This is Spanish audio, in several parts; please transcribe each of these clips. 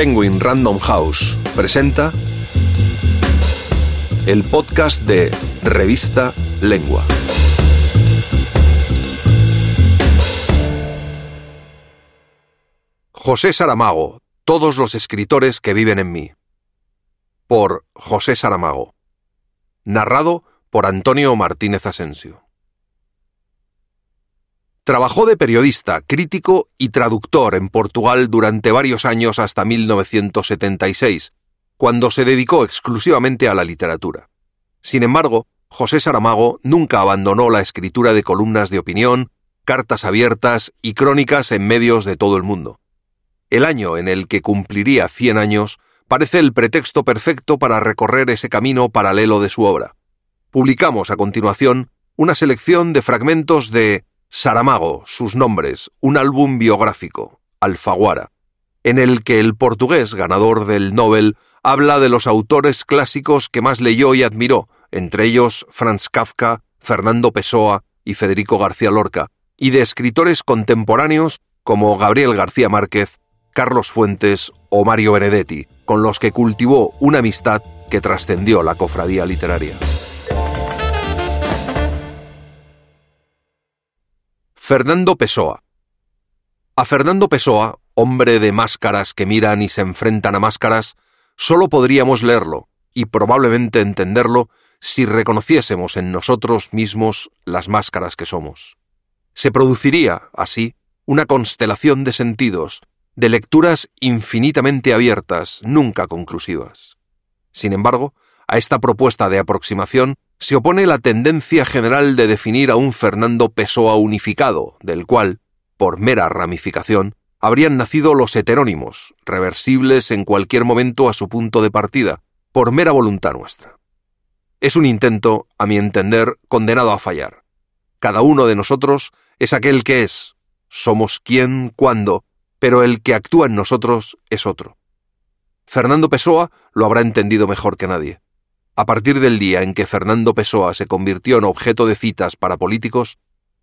Penguin Random House presenta el podcast de Revista Lengua. José Saramago, todos los escritores que viven en mí. Por José Saramago. Narrado por Antonio Martínez Asensio. Trabajó de periodista, crítico y traductor en Portugal durante varios años hasta 1976, cuando se dedicó exclusivamente a la literatura. Sin embargo, José Saramago nunca abandonó la escritura de columnas de opinión, cartas abiertas y crónicas en medios de todo el mundo. El año en el que cumpliría 100 años parece el pretexto perfecto para recorrer ese camino paralelo de su obra. Publicamos a continuación una selección de fragmentos de Saramago, sus nombres, un álbum biográfico, Alfaguara, en el que el portugués ganador del Nobel habla de los autores clásicos que más leyó y admiró, entre ellos Franz Kafka, Fernando Pessoa y Federico García Lorca, y de escritores contemporáneos como Gabriel García Márquez, Carlos Fuentes o Mario Benedetti, con los que cultivó una amistad que trascendió la cofradía literaria. Fernando Pessoa. A Fernando Pessoa, hombre de máscaras que miran y se enfrentan a máscaras, solo podríamos leerlo y probablemente entenderlo si reconociésemos en nosotros mismos las máscaras que somos. Se produciría, así, una constelación de sentidos, de lecturas infinitamente abiertas, nunca conclusivas. Sin embargo, a esta propuesta de aproximación se opone la tendencia general de definir a un Fernando Pessoa unificado, del cual, por mera ramificación, habrían nacido los heterónimos, reversibles en cualquier momento a su punto de partida, por mera voluntad nuestra. Es un intento, a mi entender, condenado a fallar. Cada uno de nosotros es aquel que es, somos quién, cuándo, pero el que actúa en nosotros es otro. Fernando Pessoa lo habrá entendido mejor que nadie. A partir del día en que Fernando Pessoa se convirtió en objeto de citas para políticos,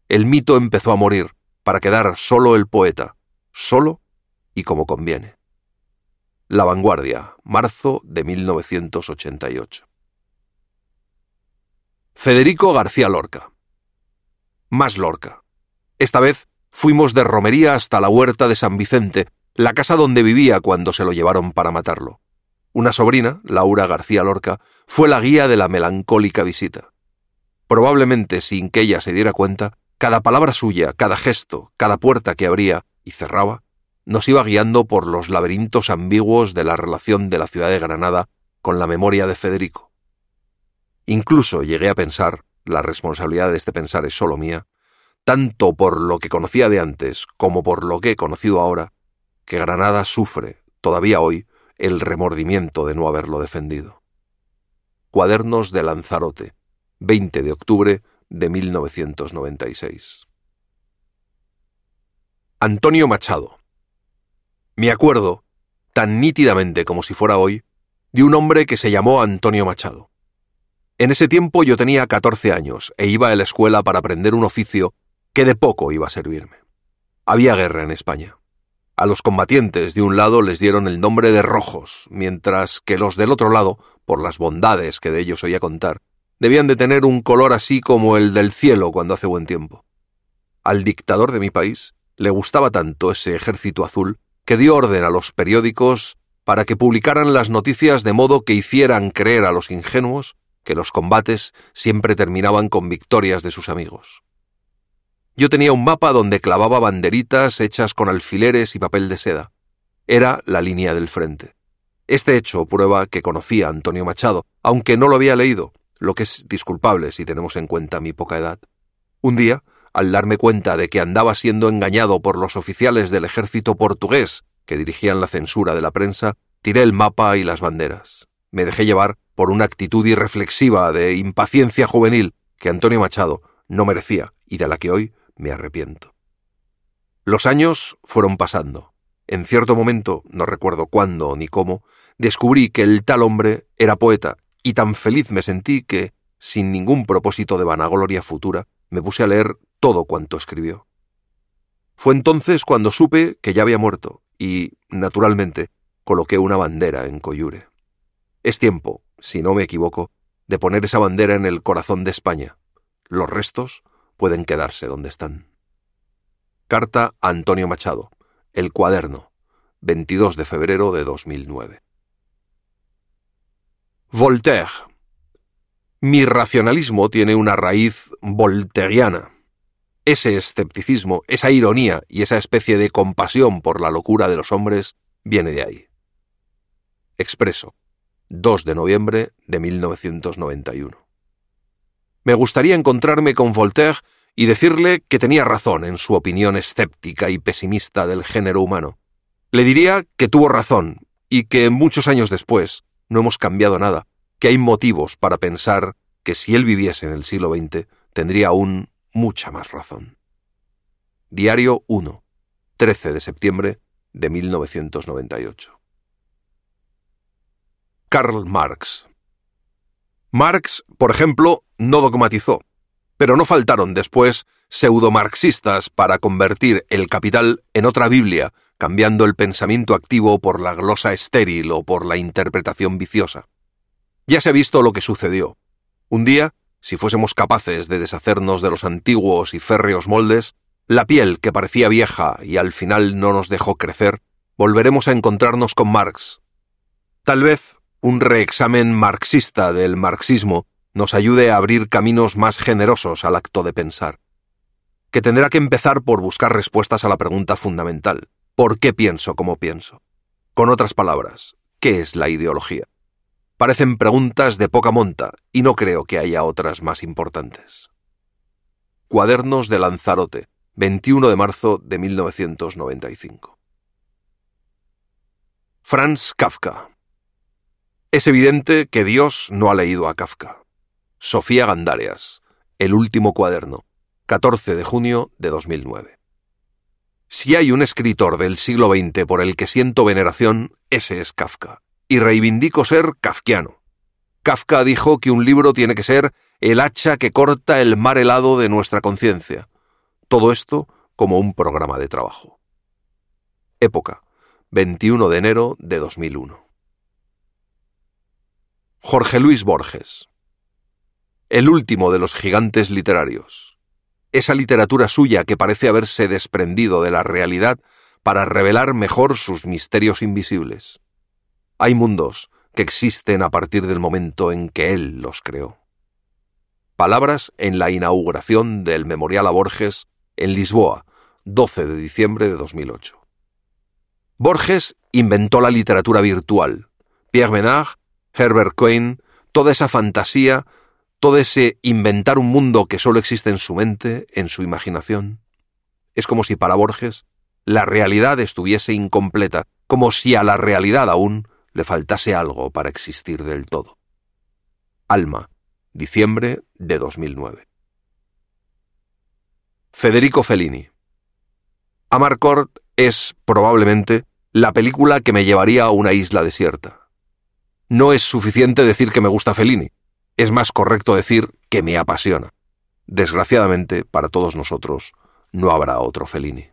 el mito empezó a morir para quedar solo el poeta, solo y como conviene. La vanguardia, marzo de 1988. Federico García Lorca. Más Lorca. Esta vez fuimos de romería hasta la huerta de San Vicente, la casa donde vivía cuando se lo llevaron para matarlo. Una sobrina, Laura García Lorca, fue la guía de la melancólica visita. Probablemente sin que ella se diera cuenta, cada palabra suya, cada gesto, cada puerta que abría y cerraba, nos iba guiando por los laberintos ambiguos de la relación de la ciudad de Granada con la memoria de Federico. Incluso llegué a pensar, la responsabilidad de este pensar es solo mía, tanto por lo que conocía de antes como por lo que he conocido ahora, que Granada sufre, todavía hoy, el remordimiento de no haberlo defendido. Cuadernos de Lanzarote, 20 de octubre de 1996. Antonio Machado. Me acuerdo, tan nítidamente como si fuera hoy, de un hombre que se llamó Antonio Machado. En ese tiempo yo tenía 14 años e iba a la escuela para aprender un oficio que de poco iba a servirme. Había guerra en España. A los combatientes de un lado les dieron el nombre de rojos, mientras que los del otro lado, por las bondades que de ellos oía contar, debían de tener un color así como el del cielo cuando hace buen tiempo. Al dictador de mi país le gustaba tanto ese ejército azul que dio orden a los periódicos para que publicaran las noticias de modo que hicieran creer a los ingenuos que los combates siempre terminaban con victorias de sus amigos. Yo tenía un mapa donde clavaba banderitas hechas con alfileres y papel de seda. Era la línea del frente. Este hecho prueba que conocía a Antonio Machado, aunque no lo había leído, lo que es disculpable si tenemos en cuenta mi poca edad. Un día, al darme cuenta de que andaba siendo engañado por los oficiales del ejército portugués que dirigían la censura de la prensa, tiré el mapa y las banderas. Me dejé llevar por una actitud irreflexiva de impaciencia juvenil que Antonio Machado no merecía y de la que hoy me arrepiento. Los años fueron pasando. En cierto momento, no recuerdo cuándo ni cómo, descubrí que el tal hombre era poeta, y tan feliz me sentí que, sin ningún propósito de vanagloria futura, me puse a leer todo cuanto escribió. Fue entonces cuando supe que ya había muerto, y, naturalmente, coloqué una bandera en Coyure. Es tiempo, si no me equivoco, de poner esa bandera en el corazón de España. Los restos pueden quedarse donde están. Carta a Antonio Machado, El Cuaderno, 22 de febrero de 2009. Voltaire. Mi racionalismo tiene una raíz volteriana. Ese escepticismo, esa ironía y esa especie de compasión por la locura de los hombres viene de ahí. Expreso, 2 de noviembre de 1991. Me gustaría encontrarme con Voltaire y decirle que tenía razón en su opinión escéptica y pesimista del género humano. Le diría que tuvo razón y que muchos años después no hemos cambiado nada, que hay motivos para pensar que si él viviese en el siglo XX tendría aún mucha más razón. Diario 1, 13 de septiembre de 1998. Karl Marx. Marx, por ejemplo, no dogmatizó, pero no faltaron después pseudomarxistas para convertir el capital en otra Biblia, cambiando el pensamiento activo por la glosa estéril o por la interpretación viciosa. Ya se ha visto lo que sucedió. Un día, si fuésemos capaces de deshacernos de los antiguos y férreos moldes, la piel que parecía vieja y al final no nos dejó crecer, volveremos a encontrarnos con Marx. Tal vez un reexamen marxista del marxismo nos ayude a abrir caminos más generosos al acto de pensar, que tendrá que empezar por buscar respuestas a la pregunta fundamental, ¿por qué pienso como pienso? Con otras palabras, ¿qué es la ideología? Parecen preguntas de poca monta y no creo que haya otras más importantes. Cuadernos de Lanzarote, 21 de marzo de 1995. Franz Kafka. Es evidente que Dios no ha leído a Kafka. Sofía Gandarias, El último cuaderno, 14 de junio de 2009. Si hay un escritor del siglo XX por el que siento veneración, ese es Kafka y reivindico ser kafkiano. Kafka dijo que un libro tiene que ser el hacha que corta el mar helado de nuestra conciencia. Todo esto como un programa de trabajo. Época, 21 de enero de 2001. Jorge Luis Borges. El último de los gigantes literarios. Esa literatura suya que parece haberse desprendido de la realidad para revelar mejor sus misterios invisibles. Hay mundos que existen a partir del momento en que él los creó. Palabras en la inauguración del Memorial a Borges en Lisboa, 12 de diciembre de 2008. Borges inventó la literatura virtual. Pierre Menard, Herbert Cohen, toda esa fantasía, todo ese inventar un mundo que solo existe en su mente, en su imaginación. Es como si para Borges la realidad estuviese incompleta, como si a la realidad aún le faltase algo para existir del todo. Alma, diciembre de 2009. Federico Fellini. Amarcord es, probablemente, la película que me llevaría a una isla desierta. No es suficiente decir que me gusta Fellini, es más correcto decir que me apasiona. Desgraciadamente, para todos nosotros, no habrá otro Fellini.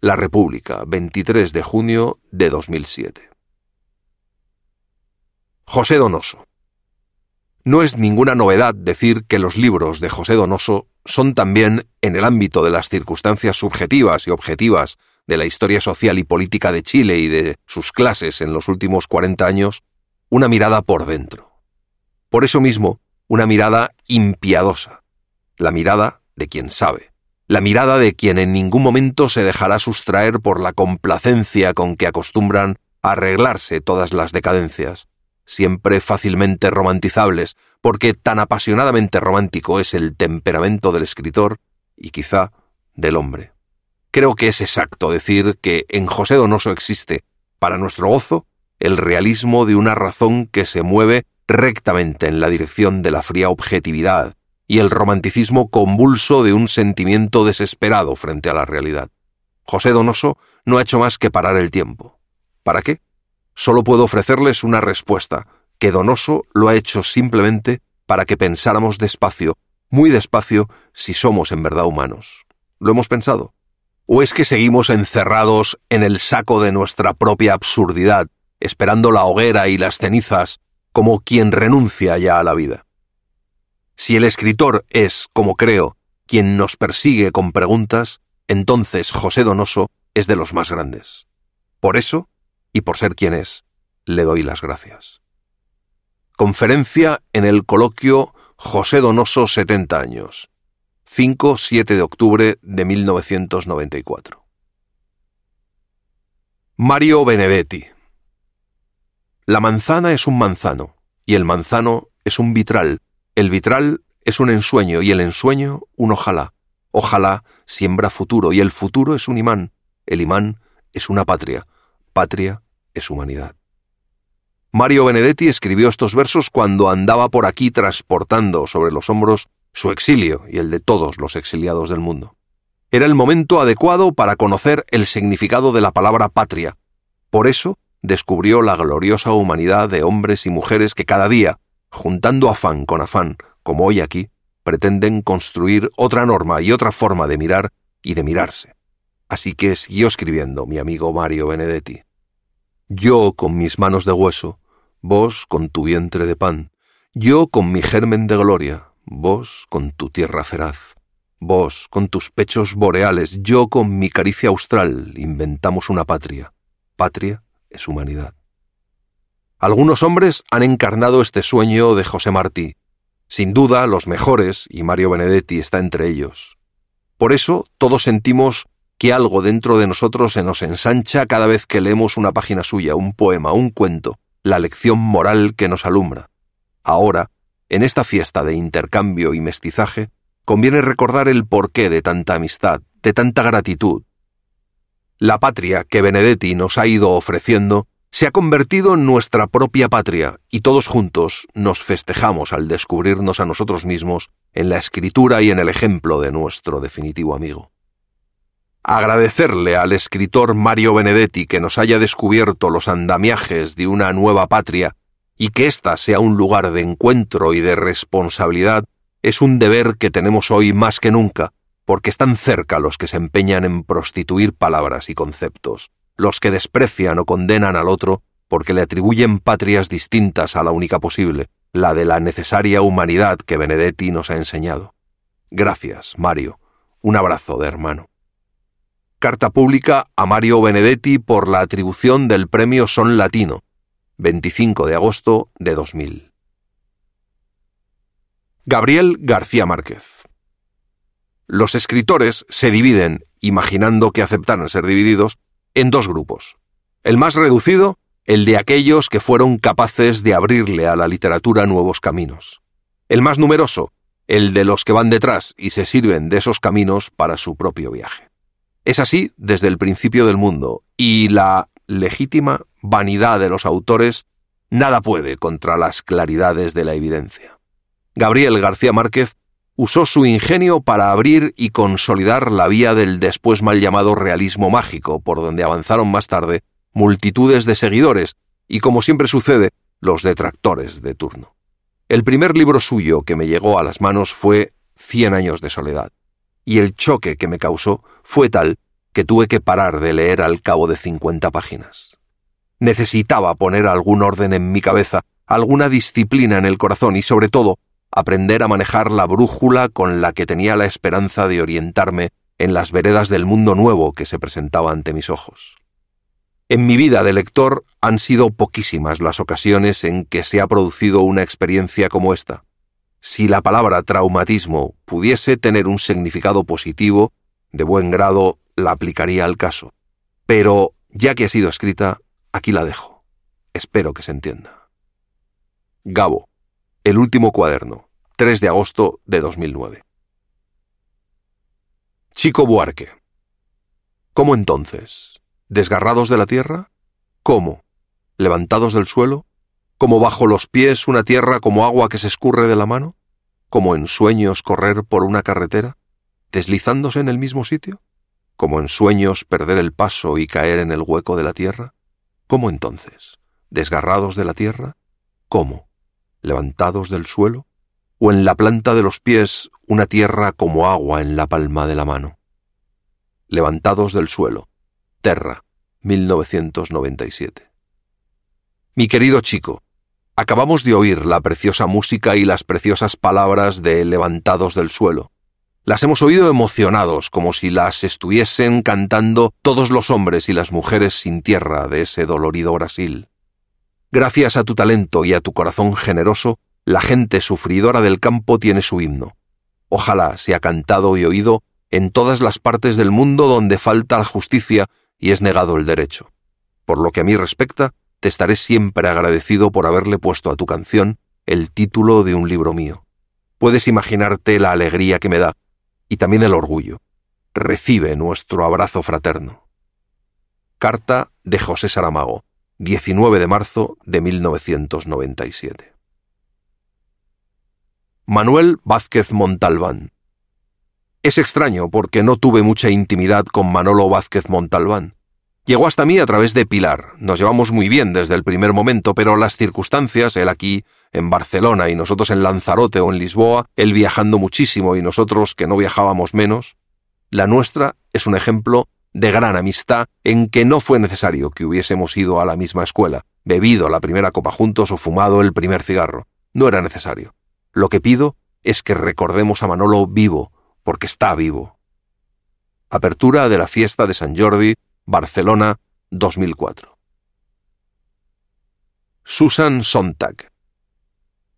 La República, 23 de junio de 2007. José Donoso. No es ninguna novedad decir que los libros de José Donoso son también, en el ámbito de las circunstancias subjetivas y objetivas de la historia social y política de Chile y de sus clases en los últimos cuarenta años, una mirada por dentro. Por eso mismo, una mirada impiadosa, la mirada de quien sabe, la mirada de quien en ningún momento se dejará sustraer por la complacencia con que acostumbran a arreglarse todas las decadencias, siempre fácilmente romantizables, porque tan apasionadamente romántico es el temperamento del escritor y quizá del hombre. Creo que es exacto decir que en José Donoso existe, para nuestro gozo, el realismo de una razón que se mueve rectamente en la dirección de la fría objetividad y el romanticismo convulso de un sentimiento desesperado frente a la realidad. José Donoso no ha hecho más que parar el tiempo. ¿Para qué? Solo puedo ofrecerles una respuesta, que Donoso lo ha hecho simplemente para que pensáramos despacio, muy despacio, si somos en verdad humanos. ¿Lo hemos pensado? ¿O es que seguimos encerrados en el saco de nuestra propia absurdidad, esperando la hoguera y las cenizas como quien renuncia ya a la vida? Si el escritor es, como creo, quien nos persigue con preguntas, entonces José Donoso es de los más grandes. Por eso, y por ser quien es, le doy las gracias. Conferencia en el coloquio José Donoso 70 años. 5-7 de octubre de 1994. Mario Benedetti. La manzana es un manzano, y el manzano es un vitral, el vitral es un ensueño, y el ensueño un ojalá. Ojalá siembra futuro, y el futuro es un imán, el imán es una patria, patria es humanidad. Mario Benedetti escribió estos versos cuando andaba por aquí transportando sobre los hombros su exilio y el de todos los exiliados del mundo. Era el momento adecuado para conocer el significado de la palabra patria. Por eso descubrió la gloriosa humanidad de hombres y mujeres que cada día, juntando afán con afán, como hoy aquí, pretenden construir otra norma y otra forma de mirar y de mirarse. Así que siguió escribiendo mi amigo Mario Benedetti. Yo con mis manos de hueso, vos con tu vientre de pan, yo con mi germen de gloria, vos con tu tierra feraz, vos con tus pechos boreales, yo con mi caricia austral, inventamos una patria. Patria es humanidad. Algunos hombres han encarnado este sueño de José Martí, sin duda los mejores, y Mario Benedetti está entre ellos. Por eso todos sentimos que algo dentro de nosotros se nos ensancha cada vez que leemos una página suya, un poema, un cuento, la lección moral que nos alumbra. Ahora, en esta fiesta de intercambio y mestizaje, conviene recordar el porqué de tanta amistad, de tanta gratitud. La patria que Benedetti nos ha ido ofreciendo se ha convertido en nuestra propia patria y todos juntos nos festejamos al descubrirnos a nosotros mismos en la escritura y en el ejemplo de nuestro definitivo amigo. Agradecerle al escritor Mario Benedetti que nos haya descubierto los andamiajes de una nueva patria y que ésta sea un lugar de encuentro y de responsabilidad es un deber que tenemos hoy más que nunca, porque están cerca los que se empeñan en prostituir palabras y conceptos, los que desprecian o condenan al otro porque le atribuyen patrias distintas a la única posible, la de la necesaria humanidad que Benedetti nos ha enseñado. Gracias, Mario. Un abrazo de hermano. Carta pública a Mario Benedetti por la atribución del premio Son Latino, 25 de agosto de 2000. Gabriel García Márquez. Los escritores se dividen, imaginando que aceptaran ser divididos, en dos grupos. El más reducido, el de aquellos que fueron capaces de abrirle a la literatura nuevos caminos. El más numeroso, el de los que van detrás y se sirven de esos caminos para su propio viaje. Es así desde el principio del mundo, y la legítima vanidad de los autores nada puede contra las claridades de la evidencia. Gabriel García Márquez usó su ingenio para abrir y consolidar la vía del después mal llamado realismo mágico, por donde avanzaron más tarde multitudes de seguidores y, como siempre sucede, los detractores de turno. El primer libro suyo que me llegó a las manos fue Cien años de soledad, y el choque que me causó fue tal que tuve que parar de leer al cabo de cincuenta páginas. Necesitaba poner algún orden en mi cabeza, alguna disciplina en el corazón y sobre todo aprender a manejar la brújula con la que tenía la esperanza de orientarme en las veredas del mundo nuevo que se presentaba ante mis ojos. En mi vida de lector han sido poquísimas las ocasiones en que se ha producido una experiencia como esta. Si la palabra traumatismo pudiese tener un significado positivo, de buen grado la aplicaría al caso. Pero, ya que ha sido escrita, aquí la dejo. Espero que se entienda. Gabo, el último cuaderno, 3 de agosto de 2009. Chico Buarque. ¿Cómo entonces? ¿Desgarrados de la tierra? ¿Cómo? ¿Levantados del suelo? ¿Como bajo los pies una tierra como agua que se escurre de la mano? ¿Como en sueños correr por una carretera? ¿Deslizándose en el mismo sitio? como en sueños perder el paso y caer en el hueco de la tierra? ¿Cómo entonces? ¿Desgarrados de la tierra? ¿Cómo? ¿Levantados del suelo? ¿O en la planta de los pies una tierra como agua en la palma de la mano? Levantados del suelo. Terra, 1997. Mi querido chico, acabamos de oír la preciosa música y las preciosas palabras de Levantados del suelo. Las hemos oído emocionados, como si las estuviesen cantando todos los hombres y las mujeres sin tierra de ese dolorido Brasil. Gracias a tu talento y a tu corazón generoso, la gente sufridora del campo tiene su himno. Ojalá sea cantado y oído en todas las partes del mundo donde falta la justicia y es negado el derecho. Por lo que a mí respecta, te estaré siempre agradecido por haberle puesto a tu canción el título de un libro mío. Puedes imaginarte la alegría que me da y también el orgullo. Recibe nuestro abrazo fraterno. Carta de José Saramago, 19 de marzo de 1997. Manuel Vázquez Montalbán. Es extraño porque no tuve mucha intimidad con Manolo Vázquez Montalbán. Llegó hasta mí a través de Pilar. Nos llevamos muy bien desde el primer momento, pero las circunstancias, él aquí en Barcelona y nosotros en Lanzarote o en Lisboa, él viajando muchísimo y nosotros que no viajábamos menos, la nuestra es un ejemplo de gran amistad en que no fue necesario que hubiésemos ido a la misma escuela, bebido la primera copa juntos o fumado el primer cigarro. No era necesario. Lo que pido es que recordemos a Manolo vivo, porque está vivo. Apertura de la fiesta de San Jordi Barcelona, 2004. Susan Sontag.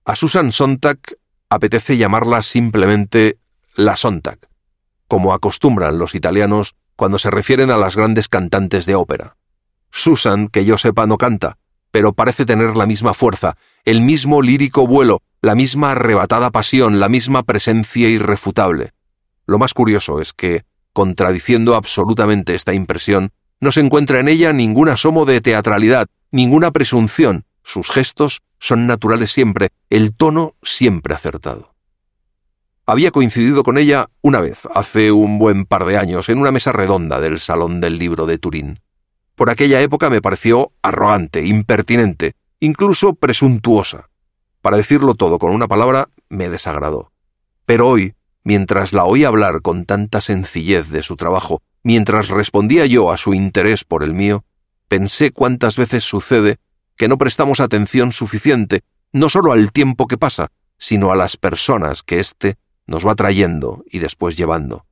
A Susan Sontag apetece llamarla simplemente la Sontag, como acostumbran los italianos cuando se refieren a las grandes cantantes de ópera. Susan, que yo sepa, no canta, pero parece tener la misma fuerza, el mismo lírico vuelo, la misma arrebatada pasión, la misma presencia irrefutable. Lo más curioso es que, contradiciendo absolutamente esta impresión, no se encuentra en ella ningún asomo de teatralidad, ninguna presunción. Sus gestos son naturales siempre, el tono siempre acertado. Había coincidido con ella una vez, hace un buen par de años, en una mesa redonda del Salón del Libro de Turín. Por aquella época me pareció arrogante, impertinente, incluso presuntuosa. Para decirlo todo con una palabra, me desagradó. Pero hoy, mientras la oí hablar con tanta sencillez de su trabajo, Mientras respondía yo a su interés por el mío, pensé cuántas veces sucede que no prestamos atención suficiente no solo al tiempo que pasa, sino a las personas que éste nos va trayendo y después llevando,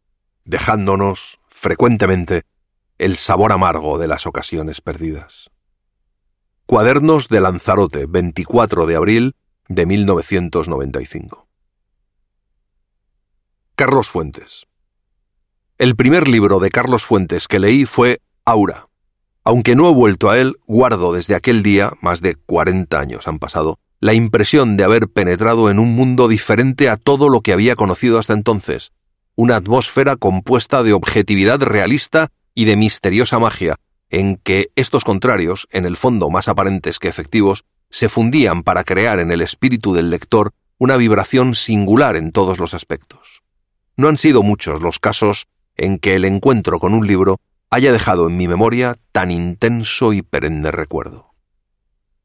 dejándonos, frecuentemente, el sabor amargo de las ocasiones perdidas. Cuadernos de Lanzarote, 24 de abril de 1995. Carlos Fuentes. El primer libro de Carlos Fuentes que leí fue Aura. Aunque no he vuelto a él, guardo desde aquel día, más de cuarenta años han pasado, la impresión de haber penetrado en un mundo diferente a todo lo que había conocido hasta entonces, una atmósfera compuesta de objetividad realista y de misteriosa magia, en que estos contrarios, en el fondo más aparentes que efectivos, se fundían para crear en el espíritu del lector una vibración singular en todos los aspectos. No han sido muchos los casos en que el encuentro con un libro haya dejado en mi memoria tan intenso y perenne recuerdo.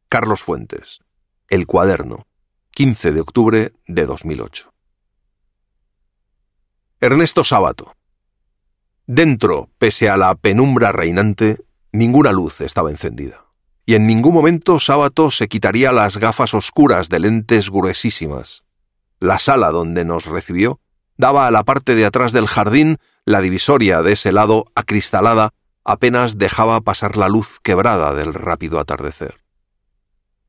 Carlos Fuentes, El cuaderno, 15 de octubre de 2008. Ernesto Sábato. Dentro, pese a la penumbra reinante, ninguna luz estaba encendida, y en ningún momento Sábato se quitaría las gafas oscuras de lentes gruesísimas. La sala donde nos recibió daba a la parte de atrás del jardín la divisoria de ese lado acristalada apenas dejaba pasar la luz quebrada del rápido atardecer.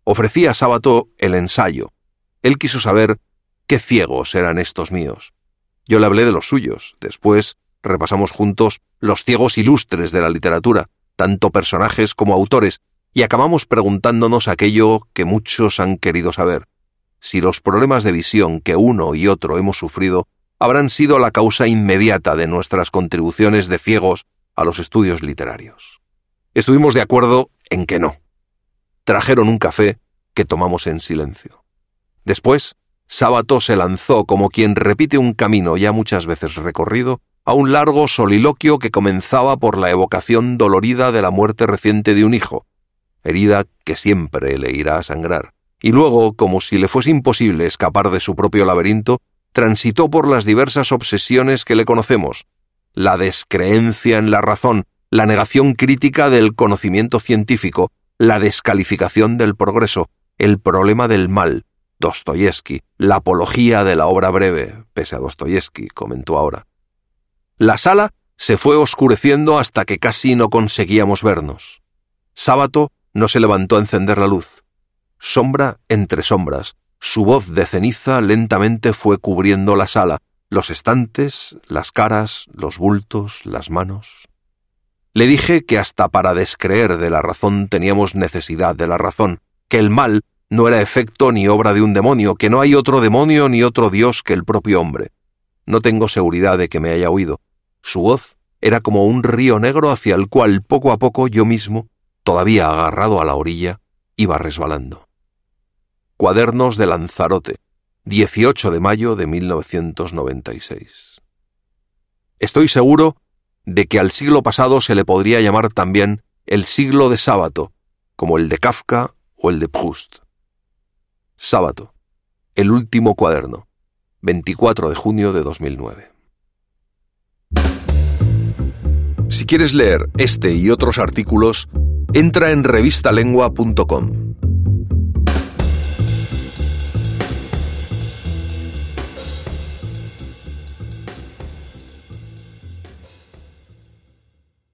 Ofrecía a Sábato el ensayo. Él quiso saber qué ciegos eran estos míos. Yo le hablé de los suyos. Después repasamos juntos los ciegos ilustres de la literatura, tanto personajes como autores, y acabamos preguntándonos aquello que muchos han querido saber, si los problemas de visión que uno y otro hemos sufrido habrán sido la causa inmediata de nuestras contribuciones de ciegos a los estudios literarios. Estuvimos de acuerdo en que no. Trajeron un café que tomamos en silencio. Después, Sábato se lanzó como quien repite un camino ya muchas veces recorrido a un largo soliloquio que comenzaba por la evocación dolorida de la muerte reciente de un hijo, herida que siempre le irá a sangrar, y luego, como si le fuese imposible escapar de su propio laberinto, transitó por las diversas obsesiones que le conocemos, la descreencia en la razón, la negación crítica del conocimiento científico, la descalificación del progreso, el problema del mal, Dostoyevsky, la apología de la obra breve, pese a Dostoyevsky, comentó ahora. La sala se fue oscureciendo hasta que casi no conseguíamos vernos. Sábato no se levantó a encender la luz. Sombra entre sombras, su voz de ceniza lentamente fue cubriendo la sala, los estantes, las caras, los bultos, las manos. Le dije que hasta para descreer de la razón teníamos necesidad de la razón, que el mal no era efecto ni obra de un demonio, que no hay otro demonio ni otro Dios que el propio hombre. No tengo seguridad de que me haya oído. Su voz era como un río negro hacia el cual poco a poco yo mismo, todavía agarrado a la orilla, iba resbalando. Cuadernos de Lanzarote, 18 de mayo de 1996. Estoy seguro de que al siglo pasado se le podría llamar también el siglo de sábado, como el de Kafka o el de Proust. Sábado. El último cuaderno. 24 de junio de 2009. Si quieres leer este y otros artículos, entra en revistalengua.com.